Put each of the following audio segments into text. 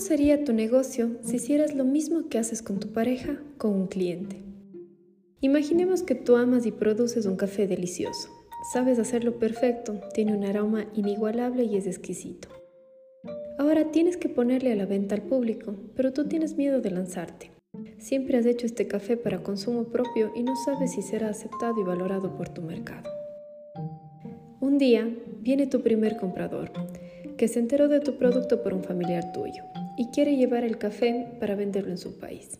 sería tu negocio si hicieras lo mismo que haces con tu pareja con un cliente? Imaginemos que tú amas y produces un café delicioso. Sabes hacerlo perfecto, tiene un aroma inigualable y es exquisito. Ahora tienes que ponerle a la venta al público, pero tú tienes miedo de lanzarte. Siempre has hecho este café para consumo propio y no sabes si será aceptado y valorado por tu mercado. Un día viene tu primer comprador, que se enteró de tu producto por un familiar tuyo y quiere llevar el café para venderlo en su país.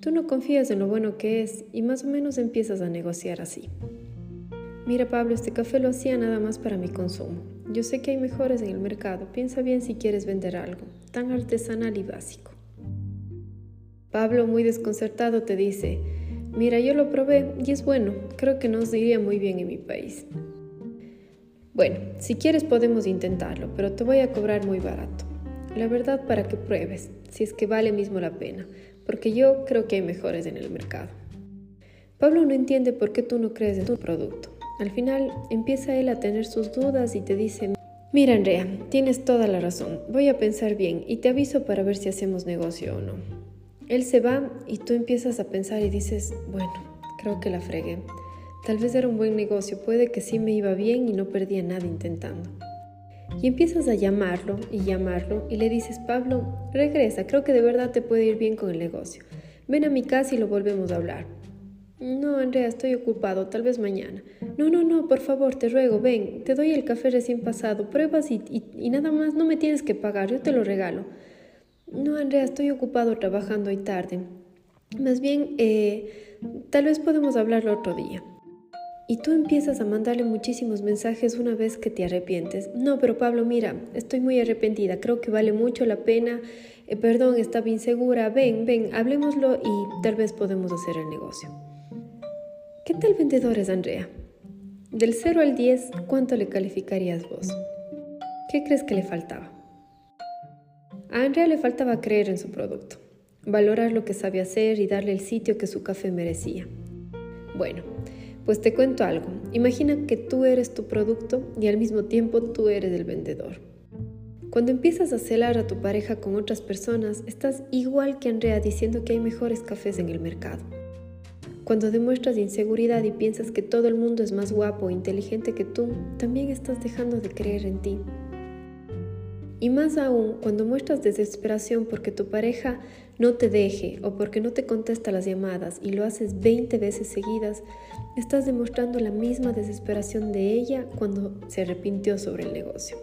Tú no confías en lo bueno que es y más o menos empiezas a negociar así. Mira Pablo, este café lo hacía nada más para mi consumo. Yo sé que hay mejores en el mercado, piensa bien si quieres vender algo, tan artesanal y básico. Pablo, muy desconcertado, te dice, mira, yo lo probé y es bueno, creo que nos iría muy bien en mi país. Bueno, si quieres podemos intentarlo, pero te voy a cobrar muy barato. La verdad para que pruebes, si es que vale mismo la pena, porque yo creo que hay mejores en el mercado. Pablo no entiende por qué tú no crees en tu producto. Al final empieza él a tener sus dudas y te dice, mira Andrea, tienes toda la razón, voy a pensar bien y te aviso para ver si hacemos negocio o no. Él se va y tú empiezas a pensar y dices, bueno, creo que la fregué. Tal vez era un buen negocio, puede que sí me iba bien y no perdía nada intentando. Y empiezas a llamarlo y llamarlo y le dices, Pablo, regresa, creo que de verdad te puede ir bien con el negocio. Ven a mi casa y lo volvemos a hablar. No, Andrea, estoy ocupado, tal vez mañana. No, no, no, por favor, te ruego, ven, te doy el café recién pasado, pruebas y, y, nada más, no me tienes que pagar, yo te lo regalo. No, Andrea, estoy ocupado trabajando hoy tarde. Más bien, eh, tal vez podemos hablarlo otro día. Y tú empiezas a mandarle muchísimos mensajes una vez que te arrepientes. No, pero Pablo, mira, estoy muy arrepentida, creo que vale mucho la pena. Eh, perdón, estaba insegura. Ven, ven, hablemoslo y tal vez podemos hacer el negocio. ¿Qué tal vendedor es Andrea? Del 0 al 10, ¿cuánto le calificarías vos? ¿Qué crees que le faltaba? A Andrea le faltaba creer en su producto, valorar lo que sabe hacer y darle el sitio que su café merecía. Bueno, pues te cuento algo. Imagina que tú eres tu producto y al mismo tiempo tú eres el vendedor. Cuando empiezas a celar a tu pareja con otras personas, estás igual que Andrea diciendo que hay mejores cafés en el mercado. Cuando demuestras inseguridad y piensas que todo el mundo es más guapo o inteligente que tú, también estás dejando de creer en ti. Y más aún cuando muestras desesperación porque tu pareja no te deje o porque no te contesta las llamadas y lo haces 20 veces seguidas, estás demostrando la misma desesperación de ella cuando se arrepintió sobre el negocio.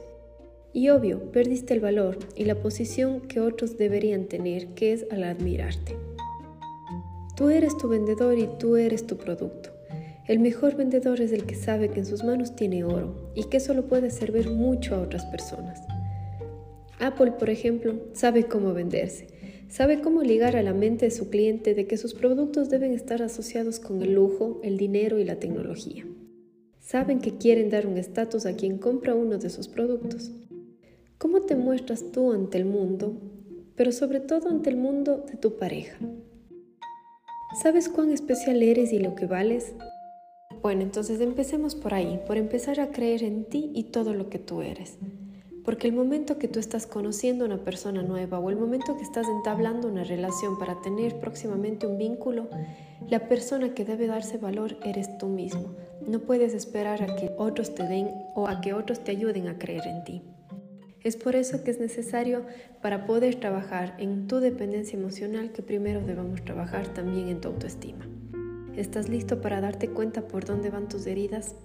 Y obvio, perdiste el valor y la posición que otros deberían tener, que es al admirarte. Tú eres tu vendedor y tú eres tu producto. El mejor vendedor es el que sabe que en sus manos tiene oro y que eso lo puede servir mucho a otras personas. Apple, por ejemplo, sabe cómo venderse, sabe cómo ligar a la mente de su cliente de que sus productos deben estar asociados con el lujo, el dinero y la tecnología. Saben que quieren dar un estatus a quien compra uno de sus productos. ¿Cómo te muestras tú ante el mundo, pero sobre todo ante el mundo de tu pareja? ¿Sabes cuán especial eres y lo que vales? Bueno, entonces empecemos por ahí, por empezar a creer en ti y todo lo que tú eres. Porque el momento que tú estás conociendo a una persona nueva o el momento que estás entablando una relación para tener próximamente un vínculo, la persona que debe darse valor eres tú mismo. No puedes esperar a que otros te den o a que otros te ayuden a creer en ti. Es por eso que es necesario para poder trabajar en tu dependencia emocional que primero debemos trabajar también en tu autoestima. ¿Estás listo para darte cuenta por dónde van tus heridas?